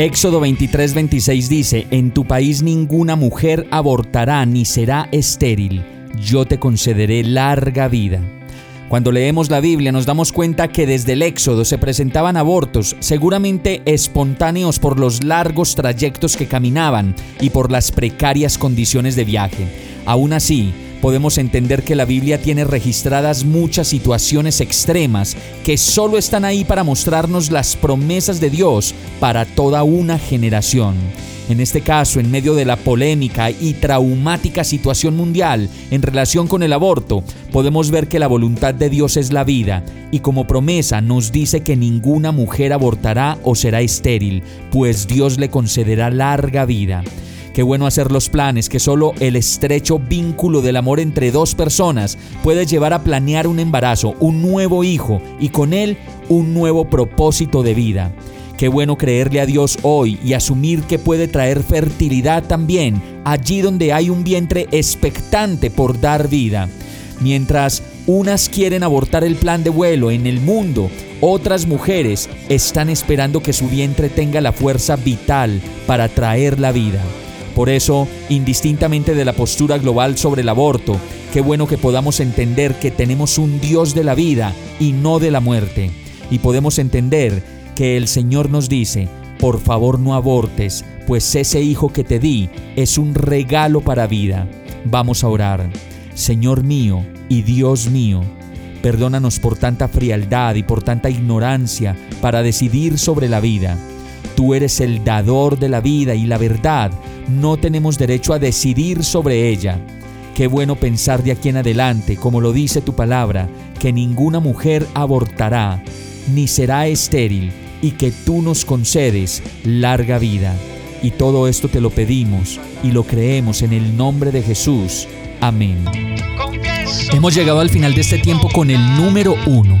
Éxodo 23, 26 dice, En tu país ninguna mujer abortará ni será estéril yo te concederé larga vida. Cuando leemos la Biblia nos damos cuenta que desde el Éxodo se presentaban abortos, seguramente espontáneos por los largos trayectos que caminaban y por las precarias condiciones de viaje. Aún así, podemos entender que la Biblia tiene registradas muchas situaciones extremas que solo están ahí para mostrarnos las promesas de Dios para toda una generación. En este caso, en medio de la polémica y traumática situación mundial en relación con el aborto, podemos ver que la voluntad de Dios es la vida y como promesa nos dice que ninguna mujer abortará o será estéril, pues Dios le concederá larga vida. Qué bueno hacer los planes que solo el estrecho vínculo del amor entre dos personas puede llevar a planear un embarazo, un nuevo hijo y con él un nuevo propósito de vida. Qué bueno creerle a Dios hoy y asumir que puede traer fertilidad también allí donde hay un vientre expectante por dar vida. Mientras unas quieren abortar el plan de vuelo en el mundo, otras mujeres están esperando que su vientre tenga la fuerza vital para traer la vida. Por eso, indistintamente de la postura global sobre el aborto, qué bueno que podamos entender que tenemos un Dios de la vida y no de la muerte. Y podemos entender que el Señor nos dice, por favor no abortes, pues ese hijo que te di es un regalo para vida. Vamos a orar. Señor mío y Dios mío, perdónanos por tanta frialdad y por tanta ignorancia para decidir sobre la vida. Tú eres el dador de la vida y la verdad. No tenemos derecho a decidir sobre ella. Qué bueno pensar de aquí en adelante, como lo dice tu palabra, que ninguna mujer abortará, ni será estéril, y que tú nos concedes larga vida. Y todo esto te lo pedimos y lo creemos en el nombre de Jesús. Amén. Hemos llegado al final de este tiempo con el número uno.